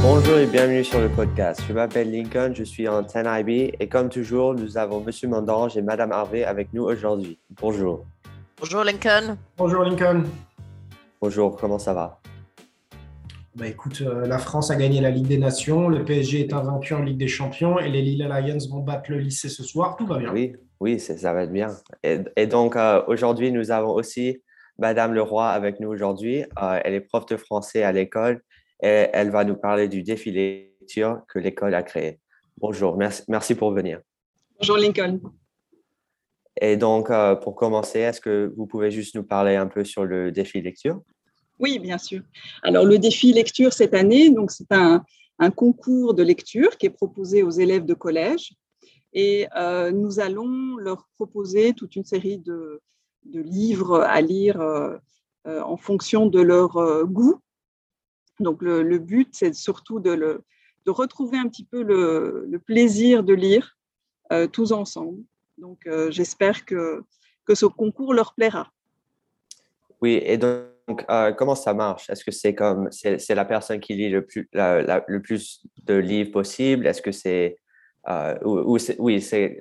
Bonjour et bienvenue sur le podcast. Je m'appelle Lincoln, je suis en 10IB et comme toujours, nous avons Monsieur Mandange et Madame Harvey avec nous aujourd'hui. Bonjour. Bonjour Lincoln. Bonjour Lincoln. Bonjour, comment ça va? Bah écoute, euh, la France a gagné la Ligue des Nations, le PSG est invaincu en Ligue des Champions et les Lille Lions vont battre le lycée ce soir, tout va bien. Oui, oui, ça va être bien. Et, donc euh, aujourd'hui, nous avons aussi Madame Leroy avec nous aujourd'hui. Euh, elle est prof de français à l'école et elle va nous parler du défi lecture que l'école a créé. Bonjour, merci, merci pour venir. Bonjour Lincoln. Et donc, pour commencer, est-ce que vous pouvez juste nous parler un peu sur le défi lecture? Oui, bien sûr. Alors, le défi lecture cette année, donc c'est un, concours de lecture qui est proposé aux élèves de collège. Et euh, nous allons leur proposer toute une série de, livres à lire euh, euh, en fonction de leur goût. Donc, le, but, c'est surtout de, le, de, retrouver un petit peu le, plaisir de lire tous ensemble. Donc, j'espère que, que ce concours leur plaira. Oui, et donc euh, comment ça marche? Est-ce que c'est comme c'est la personne qui lit le plus, le plus de livres possible? Est-ce que c'est euh, ou, oui, c'est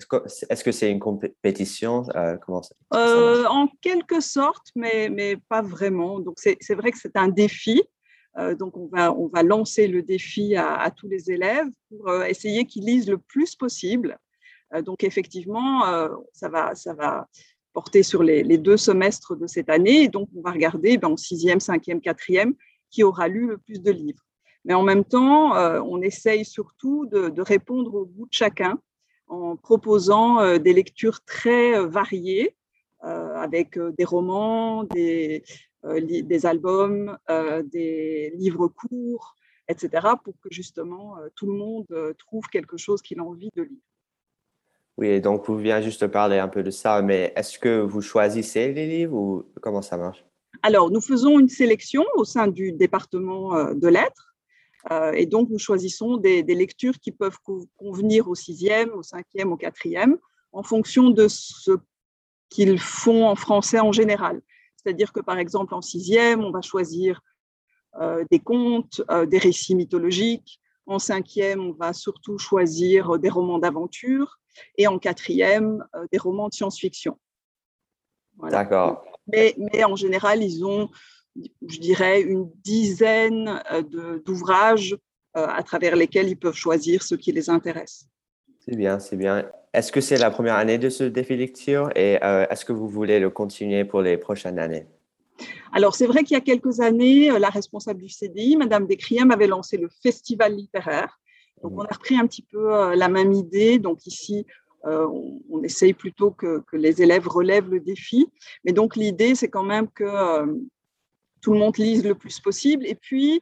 est-ce que c'est une compétition? Euh, comment En quelque sorte, mais, mais pas vraiment. Donc c'est vrai que c'est un défi. Donc on va on va lancer le défi à, tous les élèves pour essayer qu'ils lisent le plus possible. donc effectivement, ça va ça va porté sur les, deux semestres de cette année. Et donc, on va regarder ben, en sixième, cinquième, quatrième qui aura lu le plus de livres. Mais en même temps, euh, on essaye surtout de, répondre au goût de chacun en proposant euh, des lectures très euh, variées, avec des romans, des, des albums, des livres courts, etc., pour que justement tout le monde trouve quelque chose qu'il a envie de lire. Oui, donc vous venez juste de parler un peu de ça, mais est-ce que vous choisissez les livres ou comment ça marche? Alors, nous faisons une sélection au sein du département euh, de lettres. Euh, et donc, nous choisissons des, lectures qui peuvent convenir au sixième, au cinquième, au quatrième, en fonction de ce qu'ils font en français en général. C'est-à-dire que, par exemple, en sixième, on va choisir euh, des contes, des récits mythologiques. En cinquième, on va surtout choisir des romans d'aventure et en quatrième, euh, des romans de science-fiction. D'accord. Mais, mais, en général, ils ont, je dirais, une dizaine euh, d'ouvrages euh, à travers lesquels ils peuvent choisir ce qui les intéresse. C'est bien, c'est bien. Est-ce que c'est la première année de ce défi lecture et est-ce que vous voulez le continuer pour les prochaines années? Alors, c'est vrai qu'il y a quelques années, la responsable du CDI, Madame Descriem, avait lancé le festival littéraire. Donc, on a repris un petit peu euh, la même idée. Donc, ici, euh, on, essaye plutôt que, les élèves relèvent le défi. Mais donc, l'idée, c'est quand même que euh, tout le monde lise le plus possible. Et puis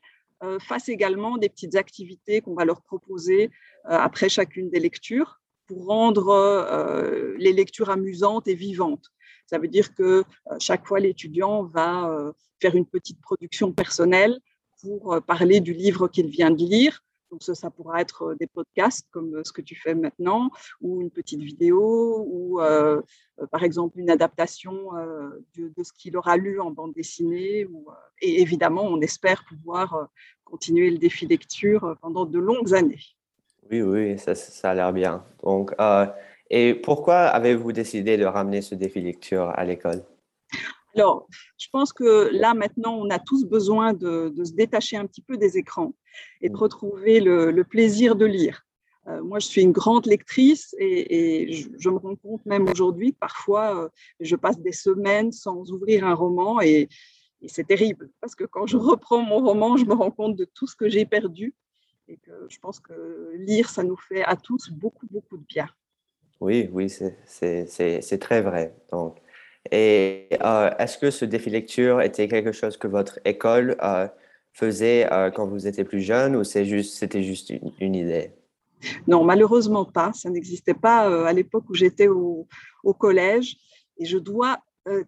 fasse également des petites activités qu'on va leur proposer après chacune des lectures pour rendre les lectures amusantes et vivantes. Ça veut dire que chaque fois, l'étudiant va faire une petite production personnelle pour parler du livre qu'il vient de lire donc ça, pourra être euh, des podcasts comme euh, ce que tu fais maintenant, ou une petite vidéo, ou euh, par exemple une adaptation de, ce qu'il aura lu en bande dessinée. et évidemment, on espère pouvoir continuer le défi lecture pendant de longues années. Oui, oui, ça, ça a l'air bien. Donc, et pourquoi avez-vous décidé de ramener ce défi lecture à l'école? Alors, je pense que là, maintenant, on a tous besoin de, se détacher un petit peu des écrans et de mmh. retrouver le, plaisir de lire. Euh, moi, je suis une grande lectrice et, je, me rends compte même aujourd'hui que parfois, euh, je passe des semaines sans ouvrir un roman et, c'est terrible parce que quand je reprends mon roman, je me rends compte de tout ce que j'ai perdu et que je pense que lire, ça nous fait à tous beaucoup, beaucoup de bien. Oui, oui, c'est très vrai. Donc, et euh, est-ce que ce défi lecture était quelque chose que votre école euh, faisait euh, quand vous étiez plus jeune ou c'était juste, juste une, idée? Non, malheureusement pas. Ça n'existait pas à l'époque où j'étais au, collège. Et je dois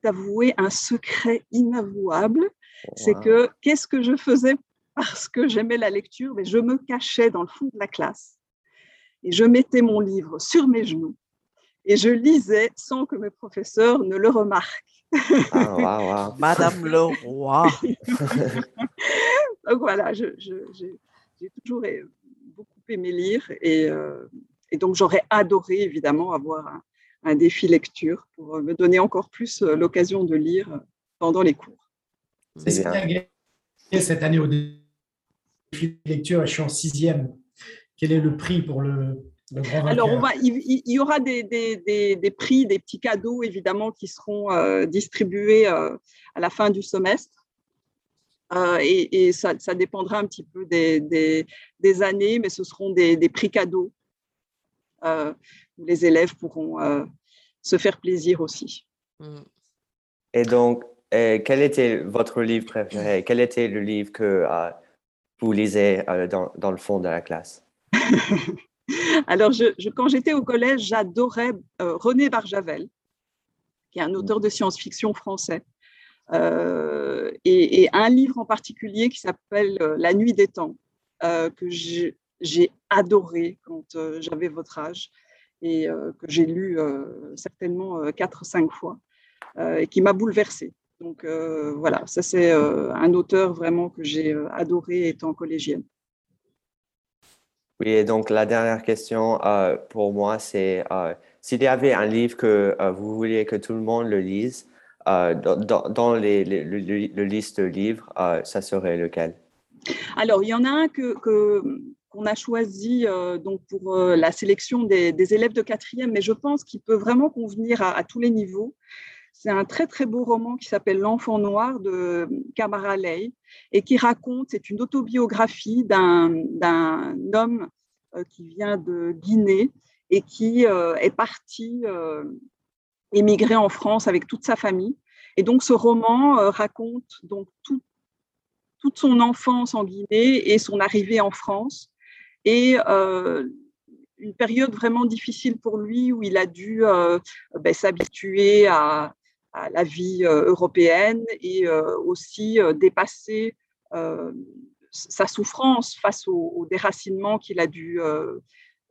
t'avouer un secret inavouable. C'est que qu'est-ce que je faisais parce que j'aimais la lecture Mais je me cachais dans le fond de la classe et je mettais mon livre sur mes genoux et je lisais sans que mes professeurs ne le remarquent. Ah, Madame Leroy. Donc voilà, j'ai toujours beaucoup aimé lire et, et donc j'aurais adoré évidemment avoir un, un, défi lecture pour me donner encore plus l'occasion de lire pendant les cours. C'est cette année au défi lecture et je suis en sixième. Quel est le prix pour le, alors, on va, il, y aura des, des, des, prix, des petits cadeaux, évidemment, qui seront euh, distribués euh, à la fin du semestre. Euh, et, et ça, ça, dépendra un petit peu des, années, mais ce seront des, prix cadeaux où les élèves pourront se faire plaisir aussi. Et donc, quel était votre livre préféré? Quel était le livre que vous lisez dans, dans le fond de la classe? Alors, quand j'étais au collège, j'adorais euh, René Barjavel, qui est un auteur de science-fiction français, euh, et, un livre en particulier qui s'appelle euh, La nuit des temps, que j'ai adoré quand j'avais votre âge et que j'ai lu certainement quatre, cinq fois, et qui m'a bouleversée. Donc voilà, ça c'est un auteur vraiment que j'ai adoré étant collégienne. Oui, et donc la dernière question euh, pour moi, c'est euh, s'il y avait un livre que euh, vous vouliez que tout le monde le lise, dans, dans les, le, liste de livres, ça serait lequel? Alors, il y en a un que, qu'on a choisi donc pour la sélection des, des, élèves de quatrième, mais je pense qu'il peut vraiment convenir à, tous les niveaux. C'est un très très beau roman qui s'appelle L'enfant noir de Kamara Ley et qui raconte, c'est une autobiographie d'un homme euh, qui vient de Guinée et qui euh, est parti euh, émigrer en France avec toute sa famille. Et donc ce roman raconte donc toute son enfance en Guinée et son arrivée en France et une période vraiment difficile pour lui où il a dû ben, s'habituer à, à, la vie européenne et aussi dépasser sa souffrance face au, déracinement qu'il a dû euh,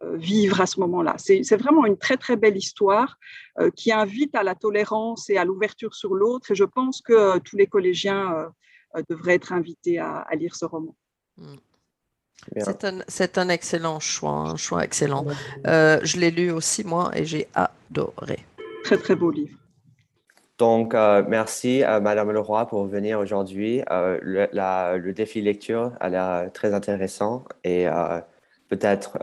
euh, vivre à ce moment-là. C'est vraiment une très très belle histoire euh, qui invite à la tolérance et à l'ouverture sur l'autre. Et je pense que tous les collégiens devraient être invités à, lire ce roman. Mm. C'est un, excellent choix, un choix excellent. je l'ai lu aussi moi et j'ai adoré. Très très beau livre. Donc, euh, merci à Madame Leroy pour venir aujourd'hui. Euh, le, défi lecture a l'air très intéressant et euh, peut-être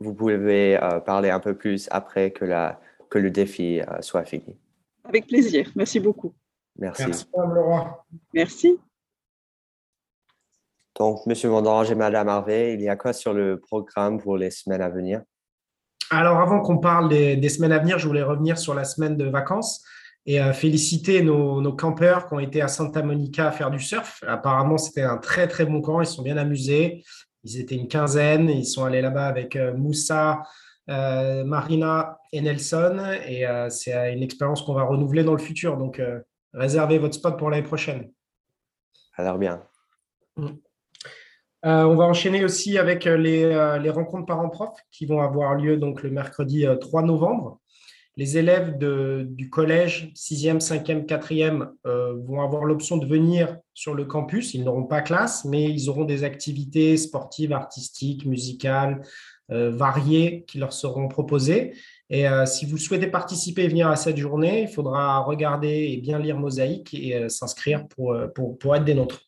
vous pouvez parler un peu plus après que, la, que le défi soit fini. Avec plaisir. Merci beaucoup. Merci. Merci, Madame Leroy. Merci. Donc, Monsieur Mondange et Madame Harvey, il y a quoi sur le programme pour les semaines à venir? Alors, avant qu'on parle des, des semaines à venir, je voulais revenir sur la semaine de vacances et euh, féliciter nos, nos, campeurs qui ont été à Santa Monica à faire du surf. Apparemment, c'était un très, très bon camp. Ils se sont bien amusés. Ils étaient une quinzaine. Ils sont allés là-bas avec euh, Moussa, euh, Marina et Nelson. Et c'est une expérience qu'on va renouveler dans le futur. Donc, réservez votre spot pour l'année prochaine. Alors bien. Mm. on va enchaîner aussi avec les, les rencontres parents-profs qui vont avoir lieu donc le mercredi 3 novembre. Les élèves du collège 6e, 5e, 4e vont avoir l'option de venir sur le campus. Ils n'auront pas classe, mais ils auront des activités sportives, artistiques, musicales, euh, variées qui leur seront proposées. Et euh, si vous souhaitez participer et venir à cette journée, il faudra regarder et bien lire Mosaïque et euh, s'inscrire pour, pour, pour, être des nôtres.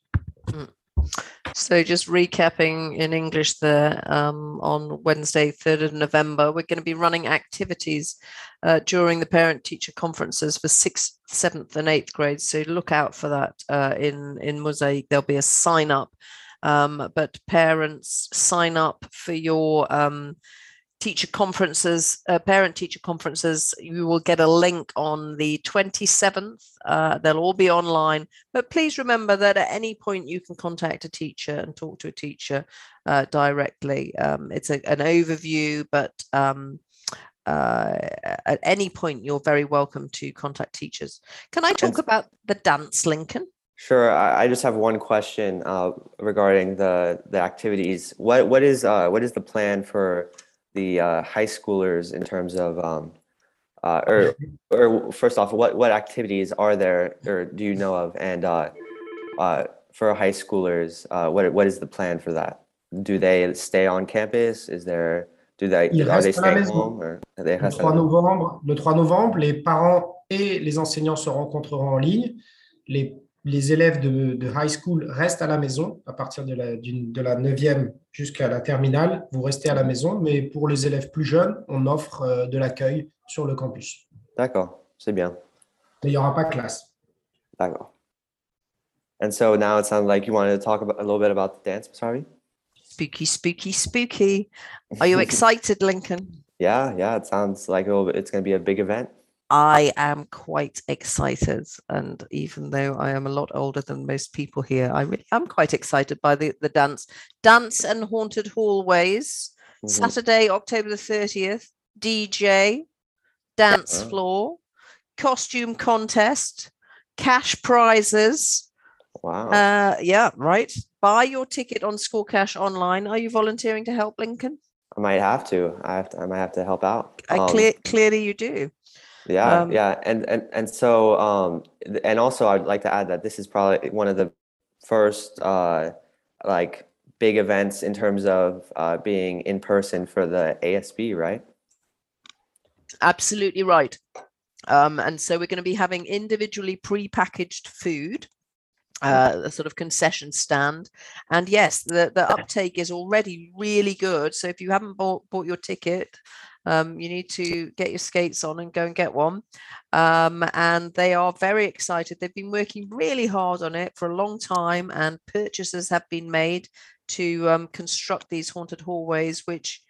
So, just recapping in English there, um, on Wednesday, 3rd of November, we're going to be running activities uh, during the parent teacher conferences for sixth, seventh, and eighth grades. So, look out for that uh, in, in Mosaic. There'll be a sign up, um, but parents sign up for your um, teacher conferences, uh, parent teacher conferences, you will get a link on the 27th. Uh, they'll all be online. But please remember that at any point you can contact a teacher and talk to a teacher uh, directly. Um, it's a, an overview, but um, uh, at any point you're very welcome to contact teachers. Can I talk about the dance, Lincoln? Sure. I, just have one question uh, regarding the the activities. What what is uh, what is the plan for the uh, high schoolers in terms of um, uh, or or first off, what what activities are there or do you know of? And uh, uh, for high schoolers, uh, what what is the plan for that? do they stay on campus? Is there do they are they restent à la staying home or are they Le 3, la- novembre, le 3 novembre, les parents et les enseignants se rencontreront en ligne. Les, les élèves de, de high school restent à la maison à partir de la, de la 9e jusqu'à la terminale. Vous restez à la maison, mais pour les élèves plus jeunes, on offre euh, de l'accueil sur le campus. D'accord, c'est bien. Mais il n'y aura pas de classe. D'accord. And so now it sounds like you wanted to talk about a little bit about the dance, sorry. Spooky, spooky, spooky. Are you excited, Lincoln? Yeah, yeah, it sounds like it's going to be a big event. I am quite excited. And even though I am a lot older than most people here, I really am quite excited by the, the dance. Dance and Haunted Hallways, Mhm. Saturday, October the 30th, DJ, dance Oh. floor, costume contest, cash prizes. Wow. Uh, yeah, right. Buy your ticket on School Cash online. Are you volunteering to help, Lincoln? I might have to. I have to, I might have to help out. I Um, clear, clearly you do. Yeah, Um, yeah, and and and so um, and also I'd like to add that this is probably one of the first uh, like big events in terms of uh, being in person for the ASB, right? Absolutely right. Um, and so we're going to be having individually pre-packaged food, uh, a sort of concession stand. And yes, the, the uptake is already really good. So if you haven't bought bought your ticket, um, you need to get your skates on and go and get one. Um, and they are very excited. They've been working really hard on it for a long time, and purchases have been made to um, construct these haunted hallways, which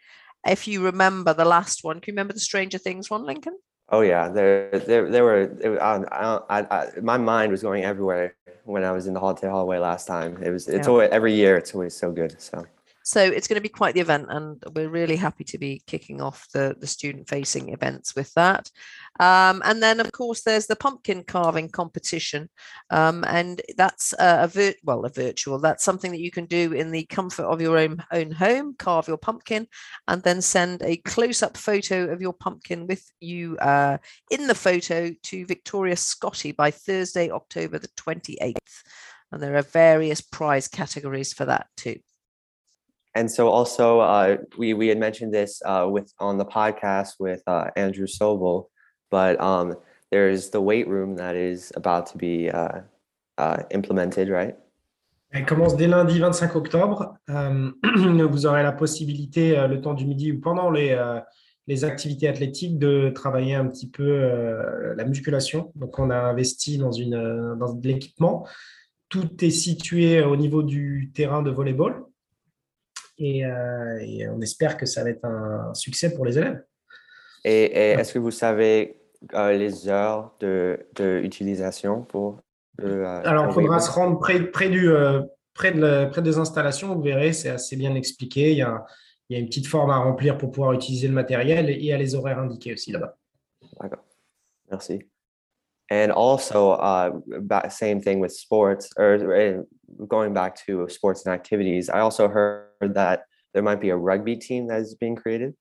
if you remember the last one, can you remember the Stranger Things one, Lincoln? Oh yeah, there there there were. It, I, I, I, my mind was going everywhere when I was in the haunted hallway last time. It was. It's Yeah. always every year. It's always so good. So So it's going to be quite the event, and we're really happy to be kicking off the the student facing events with that. Um, and then, of course, there's the pumpkin carving competition, um, and that's a, a vir- well a virtual. That's something that you can do in the comfort of your own own home. Carve your pumpkin, and then send a close up photo of your pumpkin with you uh, in the photo to Victoria Scotty by Thursday, October the twenty eighth. And there are various prize categories for that too. And so also uh, we we had mentioned this uh, with on the podcast with uh, Andrew Sobel, but um, there's the weight room that is about to be uh, uh, implemented, right? Elle commence dès lundi 25 octobre. Euh, vous aurez la possibilité, euh, le temps du midi ou pendant les, euh, les activités athlétiques, de travailler un petit peu la musculation. Donc, on a investi dans, une, dans de l'équipement. Tout est situé au niveau du terrain de volleyball. Et, euh, et on espère que ça va être un succès pour les élèves. Et, et est-ce que vous savez euh, les heures de, de utilisation pour le euh, Alors, il faudra se rendre près, près, du, près, de la- près des installations. Vous verrez, c'est assez bien expliqué. Il y, a, il y a une petite forme à remplir pour pouvoir utiliser le matériel et il y a les horaires indiqués aussi là-bas. D'accord. Merci. And also, uh, ba- same thing with sports, or going back to sports and activities. I also heard that there might be a rugby team that is being created.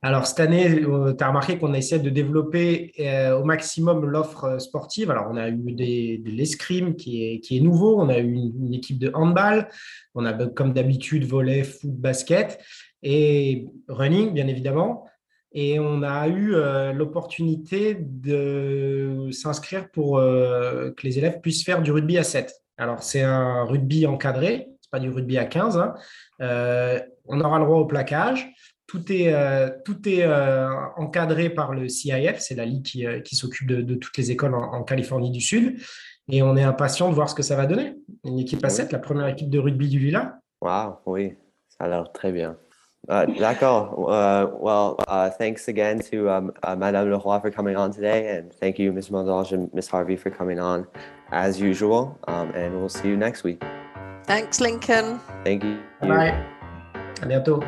Alors, cette année, tu as remarqué qu'on essaie de développer euh, au maximum l'offre euh, sportive. Alors, on a eu des, de l'escrime qui est, qui est nouveau. On a eu une, une équipe de handball. On a, comme d'habitude, volley, foot, basket et running, bien évidemment. Et on a eu euh, l'opportunité de s'inscrire pour euh, que les élèves puissent faire du rugby à 7. Alors, c'est un rugby encadré, c'est pas du rugby à 15. hein. Euh, on aura le droit au plaquage. Tout est, tout est encadré par le CIF, c'est la ligue qui, qui s'occupe de, de toutes les écoles en, en Californie du Sud. Et on est impatient de voir ce que ça va donner. Une équipe à Oui. 7, la première équipe de rugby du Lila. Wow, oui, ça a l'air très bien. Uh, D'accord. Uh, well, uh, thanks again to um, uh, Madame Leroy for coming on today, and thank you, Ms. Mondange and Ms. Harvey, for coming on as usual. Um, and we'll see you next week. Thanks, Lincoln. Thank you. Bye. À bientôt.